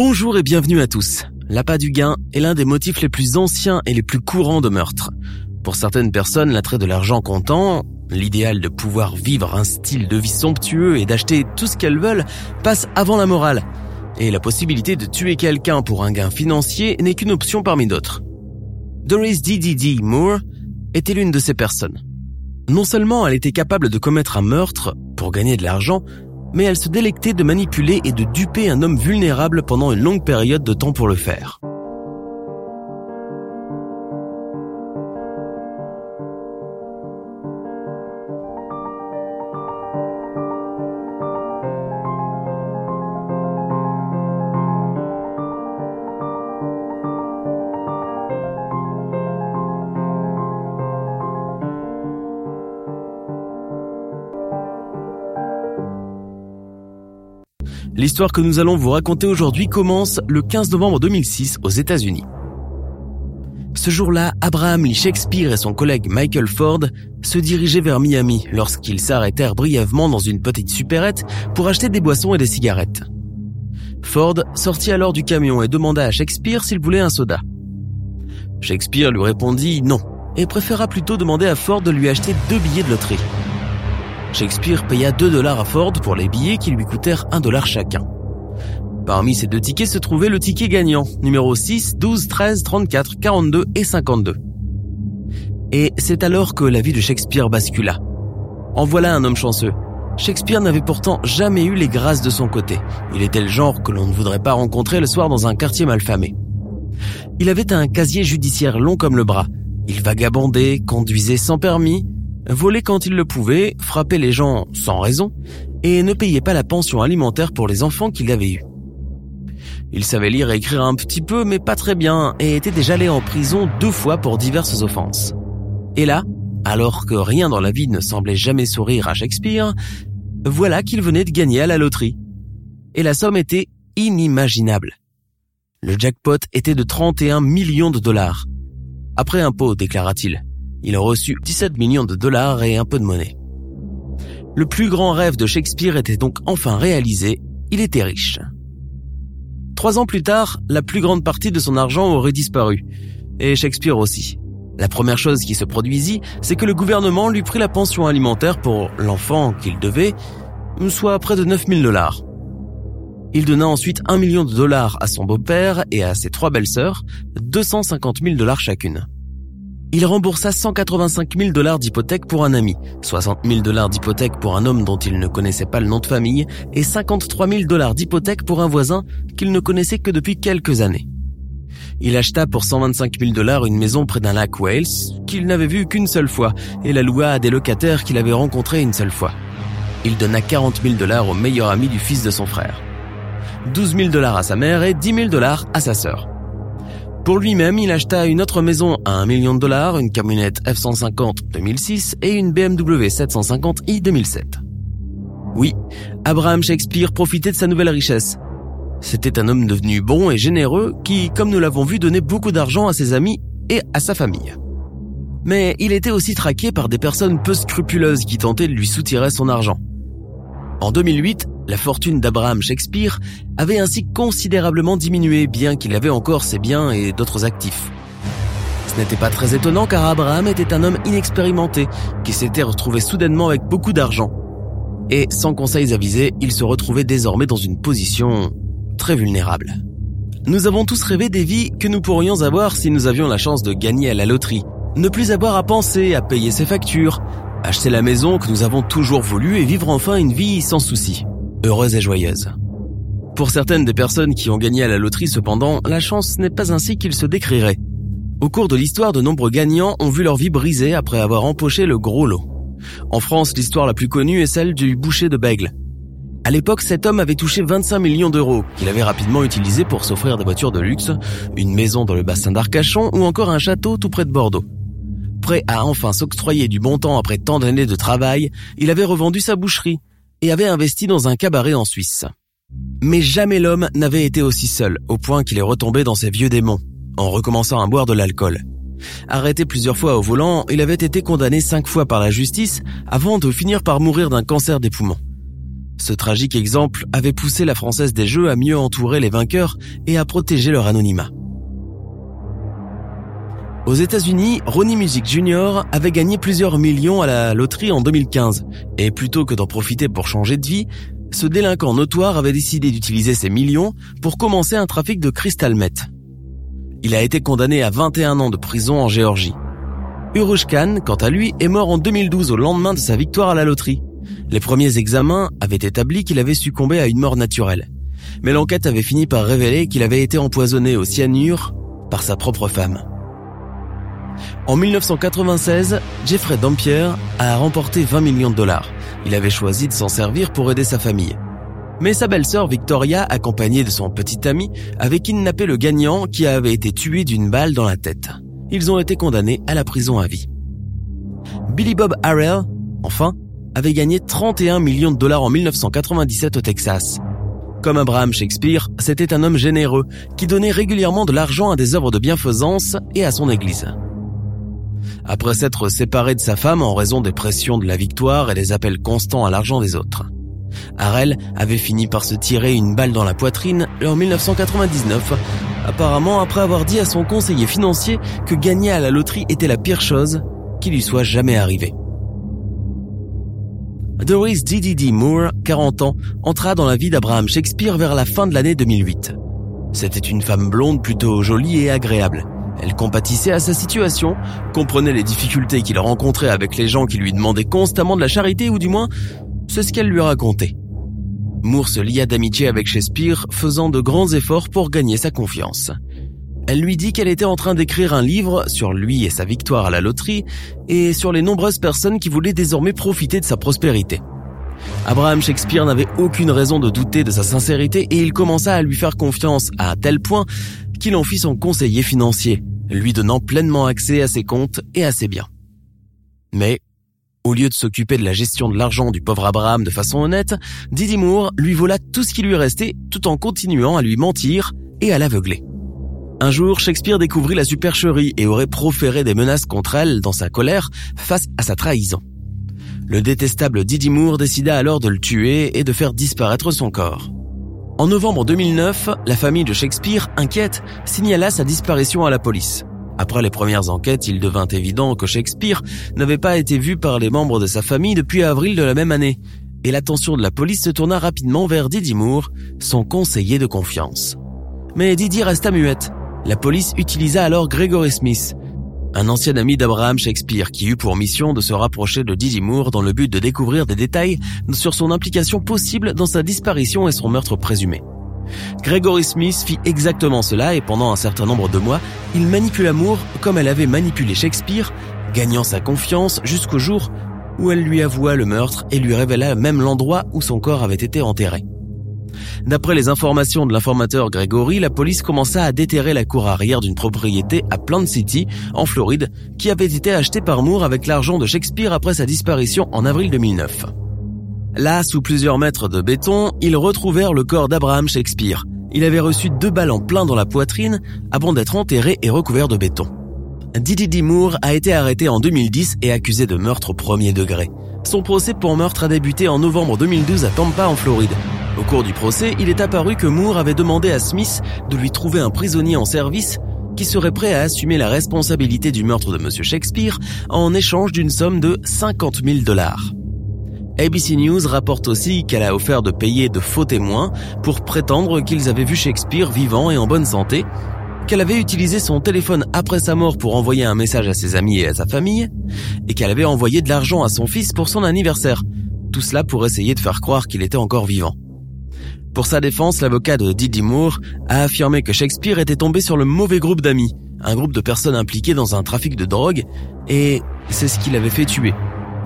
Bonjour et bienvenue à tous. L'appât du gain est l'un des motifs les plus anciens et les plus courants de meurtre. Pour certaines personnes, l'attrait de l'argent comptant, l'idéal de pouvoir vivre un style de vie somptueux et d'acheter tout ce qu'elles veulent, passe avant la morale. Et la possibilité de tuer quelqu'un pour un gain financier n'est qu'une option parmi d'autres. Doris D.D.D. Moore était l'une de ces personnes. Non seulement elle était capable de commettre un meurtre pour gagner de l'argent, mais elle se délectait de manipuler et de duper un homme vulnérable pendant une longue période de temps pour le faire. L'histoire que nous allons vous raconter aujourd'hui commence le 15 novembre 2006 aux États-Unis. Ce jour-là, Abraham Lee Shakespeare et son collègue Michael Ford se dirigeaient vers Miami lorsqu'ils s'arrêtèrent brièvement dans une petite supérette pour acheter des boissons et des cigarettes. Ford sortit alors du camion et demanda à Shakespeare s'il voulait un soda. Shakespeare lui répondit non et préféra plutôt demander à Ford de lui acheter deux billets de loterie. Shakespeare paya 2 dollars à Ford pour les billets qui lui coûtèrent 1 dollar chacun. Parmi ces deux tickets se trouvait le ticket gagnant, numéro 6, 12, 13, 34, 42 et 52. Et c'est alors que la vie de Shakespeare bascula. En voilà un homme chanceux. Shakespeare n'avait pourtant jamais eu les grâces de son côté. Il était le genre que l'on ne voudrait pas rencontrer le soir dans un quartier malfamé. Il avait un casier judiciaire long comme le bras. Il vagabondait, conduisait sans permis, volait quand il le pouvait, frappait les gens sans raison, et ne payait pas la pension alimentaire pour les enfants qu'il avait eus. Il savait lire et écrire un petit peu, mais pas très bien, et était déjà allé en prison deux fois pour diverses offenses. Et là, alors que rien dans la vie ne semblait jamais sourire à Shakespeare, voilà qu'il venait de gagner à la loterie. Et la somme était inimaginable. Le jackpot était de 31 millions de dollars. Après impôt, déclara-t-il. Il a reçu 17 millions de dollars et un peu de monnaie. Le plus grand rêve de Shakespeare était donc enfin réalisé, il était riche. Trois ans plus tard, la plus grande partie de son argent aurait disparu, et Shakespeare aussi. La première chose qui se produisit, c'est que le gouvernement lui prit la pension alimentaire pour l'enfant qu'il devait, soit près de 9000 dollars. Il donna ensuite un million de dollars à son beau-père et à ses trois belles-sœurs, 250 000 dollars chacune il remboursa 185 000 dollars d'hypothèque pour un ami, 60 000 dollars d'hypothèque pour un homme dont il ne connaissait pas le nom de famille et 53 000 dollars d'hypothèque pour un voisin qu'il ne connaissait que depuis quelques années. Il acheta pour 125 000 dollars une maison près d'un lac Wales qu'il n'avait vu qu'une seule fois et la loua à des locataires qu'il avait rencontrés une seule fois. Il donna 40 000 dollars au meilleur ami du fils de son frère. 12 000 dollars à sa mère et 10 000 dollars à sa sœur. Pour lui-même, il acheta une autre maison à un million de dollars, une camionnette F-150 2006 et une BMW 750i 2007. Oui, Abraham Shakespeare profitait de sa nouvelle richesse. C'était un homme devenu bon et généreux qui, comme nous l'avons vu, donnait beaucoup d'argent à ses amis et à sa famille. Mais il était aussi traqué par des personnes peu scrupuleuses qui tentaient de lui soutirer son argent. En 2008, la fortune d'Abraham Shakespeare avait ainsi considérablement diminué bien qu'il avait encore ses biens et d'autres actifs. Ce n'était pas très étonnant car Abraham était un homme inexpérimenté qui s'était retrouvé soudainement avec beaucoup d'argent. Et sans conseils avisés, il se retrouvait désormais dans une position très vulnérable. Nous avons tous rêvé des vies que nous pourrions avoir si nous avions la chance de gagner à la loterie. Ne plus avoir à penser, à payer ses factures, acheter la maison que nous avons toujours voulu et vivre enfin une vie sans soucis heureuse et joyeuse. Pour certaines des personnes qui ont gagné à la loterie cependant, la chance n'est pas ainsi qu'ils se décriraient. Au cours de l'histoire, de nombreux gagnants ont vu leur vie brisée après avoir empoché le gros lot. En France, l'histoire la plus connue est celle du boucher de Bègle. À l'époque, cet homme avait touché 25 millions d'euros, qu'il avait rapidement utilisé pour s'offrir des voitures de luxe, une maison dans le bassin d'Arcachon ou encore un château tout près de Bordeaux. Prêt à enfin s'octroyer du bon temps après tant d'années de travail, il avait revendu sa boucherie et avait investi dans un cabaret en Suisse. Mais jamais l'homme n'avait été aussi seul, au point qu'il est retombé dans ses vieux démons, en recommençant à boire de l'alcool. Arrêté plusieurs fois au volant, il avait été condamné cinq fois par la justice avant de finir par mourir d'un cancer des poumons. Ce tragique exemple avait poussé la Française des Jeux à mieux entourer les vainqueurs et à protéger leur anonymat. Aux États-Unis, Ronnie Music Jr. avait gagné plusieurs millions à la loterie en 2015, et plutôt que d'en profiter pour changer de vie, ce délinquant notoire avait décidé d'utiliser ces millions pour commencer un trafic de crystal meth. Il a été condamné à 21 ans de prison en Géorgie. Urush Khan, quant à lui, est mort en 2012 au lendemain de sa victoire à la loterie. Les premiers examens avaient établi qu'il avait succombé à une mort naturelle. Mais l'enquête avait fini par révéler qu'il avait été empoisonné au cyanure par sa propre femme. En 1996, Jeffrey Dampier a remporté 20 millions de dollars. Il avait choisi de s'en servir pour aider sa famille. Mais sa belle-sœur Victoria, accompagnée de son petit ami, avait kidnappé le gagnant qui avait été tué d'une balle dans la tête. Ils ont été condamnés à la prison à vie. Billy Bob Harrell, enfin, avait gagné 31 millions de dollars en 1997 au Texas. Comme Abraham Shakespeare, c'était un homme généreux qui donnait régulièrement de l'argent à des œuvres de bienfaisance et à son église. Après s'être séparé de sa femme en raison des pressions de la victoire et des appels constants à l'argent des autres. Harel avait fini par se tirer une balle dans la poitrine en 1999, apparemment après avoir dit à son conseiller financier que gagner à la loterie était la pire chose qui lui soit jamais arrivée. Doris D.D.D. Moore, 40 ans, entra dans la vie d'Abraham Shakespeare vers la fin de l'année 2008. C'était une femme blonde plutôt jolie et agréable. Elle compatissait à sa situation, comprenait les difficultés qu'il rencontrait avec les gens qui lui demandaient constamment de la charité ou du moins, c'est ce qu'elle lui racontait. Moore se lia d'amitié avec Shakespeare, faisant de grands efforts pour gagner sa confiance. Elle lui dit qu'elle était en train d'écrire un livre sur lui et sa victoire à la loterie et sur les nombreuses personnes qui voulaient désormais profiter de sa prospérité. Abraham Shakespeare n'avait aucune raison de douter de sa sincérité et il commença à lui faire confiance à tel point qu'il en fit son conseiller financier, lui donnant pleinement accès à ses comptes et à ses biens. Mais, au lieu de s'occuper de la gestion de l'argent du pauvre Abraham de façon honnête, Didi Moore lui vola tout ce qui lui restait tout en continuant à lui mentir et à l'aveugler. Un jour, Shakespeare découvrit la supercherie et aurait proféré des menaces contre elle dans sa colère face à sa trahison. Le détestable Didi Moore décida alors de le tuer et de faire disparaître son corps. En novembre 2009, la famille de Shakespeare, inquiète, signala sa disparition à la police. Après les premières enquêtes, il devint évident que Shakespeare n'avait pas été vu par les membres de sa famille depuis avril de la même année, et l'attention de la police se tourna rapidement vers Didi Moore, son conseiller de confiance. Mais Didi resta muette. La police utilisa alors Gregory Smith, un ancien ami d'Abraham Shakespeare qui eut pour mission de se rapprocher de Didi Moore dans le but de découvrir des détails sur son implication possible dans sa disparition et son meurtre présumé. Gregory Smith fit exactement cela et pendant un certain nombre de mois, il manipula Moore comme elle avait manipulé Shakespeare, gagnant sa confiance jusqu'au jour où elle lui avoua le meurtre et lui révéla même l'endroit où son corps avait été enterré. D'après les informations de l'informateur Gregory, la police commença à déterrer la cour arrière d'une propriété à Plant City, en Floride, qui avait été achetée par Moore avec l'argent de Shakespeare après sa disparition en avril 2009. Là, sous plusieurs mètres de béton, ils retrouvèrent le corps d'Abraham Shakespeare. Il avait reçu deux balles en plein dans la poitrine avant d'être enterré et recouvert de béton. Didi Moore a été arrêté en 2010 et accusé de meurtre au premier degré. Son procès pour meurtre a débuté en novembre 2012 à Tampa en Floride. Au cours du procès, il est apparu que Moore avait demandé à Smith de lui trouver un prisonnier en service qui serait prêt à assumer la responsabilité du meurtre de M. Shakespeare en échange d'une somme de 50 000 dollars. ABC News rapporte aussi qu'elle a offert de payer de faux témoins pour prétendre qu'ils avaient vu Shakespeare vivant et en bonne santé, qu'elle avait utilisé son téléphone après sa mort pour envoyer un message à ses amis et à sa famille, et qu'elle avait envoyé de l'argent à son fils pour son anniversaire. Tout cela pour essayer de faire croire qu'il était encore vivant. Pour sa défense, l'avocat de Didi Moore a affirmé que Shakespeare était tombé sur le mauvais groupe d'amis un groupe de personnes impliquées dans un trafic de drogue, et c'est ce qui l'avait fait tuer,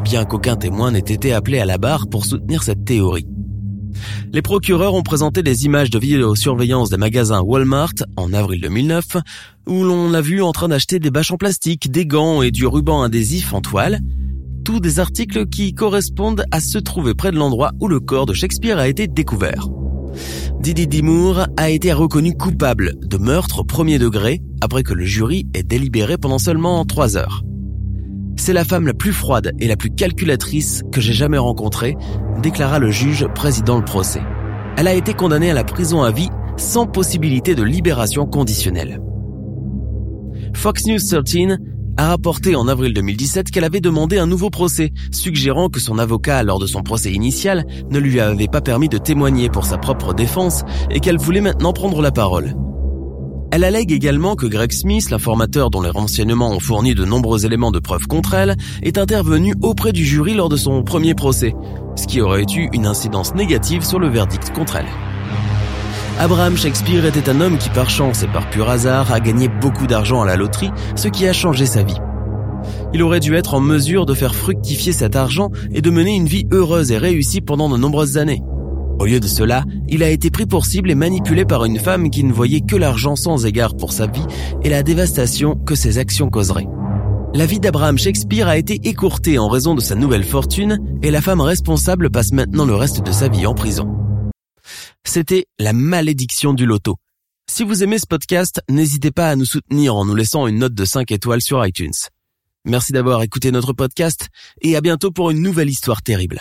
bien qu'aucun témoin n'ait été appelé à la barre pour soutenir cette théorie. Les procureurs ont présenté des images de vidéosurveillance des magasins Walmart en avril 2009, où l'on l'a vu en train d'acheter des bâches en plastique, des gants et du ruban adhésif en toile, tous des articles qui correspondent à se trouver près de l'endroit où le corps de Shakespeare a été découvert. Didi Dimour a été reconnu coupable de meurtre au premier degré après que le jury ait délibéré pendant seulement trois heures. C'est la femme la plus froide et la plus calculatrice que j'ai jamais rencontrée, déclara le juge président le procès. Elle a été condamnée à la prison à vie sans possibilité de libération conditionnelle. Fox News 13 a rapporté en avril 2017 qu'elle avait demandé un nouveau procès, suggérant que son avocat, lors de son procès initial, ne lui avait pas permis de témoigner pour sa propre défense et qu'elle voulait maintenant prendre la parole. Elle allègue également que Greg Smith, l'informateur dont les renseignements ont fourni de nombreux éléments de preuve contre elle, est intervenu auprès du jury lors de son premier procès, ce qui aurait eu une incidence négative sur le verdict contre elle. Abraham Shakespeare était un homme qui par chance et par pur hasard a gagné beaucoup d'argent à la loterie, ce qui a changé sa vie. Il aurait dû être en mesure de faire fructifier cet argent et de mener une vie heureuse et réussie pendant de nombreuses années. Au lieu de cela, il a été pris pour cible et manipulé par une femme qui ne voyait que l'argent sans égard pour sa vie et la dévastation que ses actions causeraient. La vie d'Abraham Shakespeare a été écourtée en raison de sa nouvelle fortune et la femme responsable passe maintenant le reste de sa vie en prison. C'était la malédiction du loto. Si vous aimez ce podcast, n'hésitez pas à nous soutenir en nous laissant une note de 5 étoiles sur iTunes. Merci d'avoir écouté notre podcast et à bientôt pour une nouvelle histoire terrible.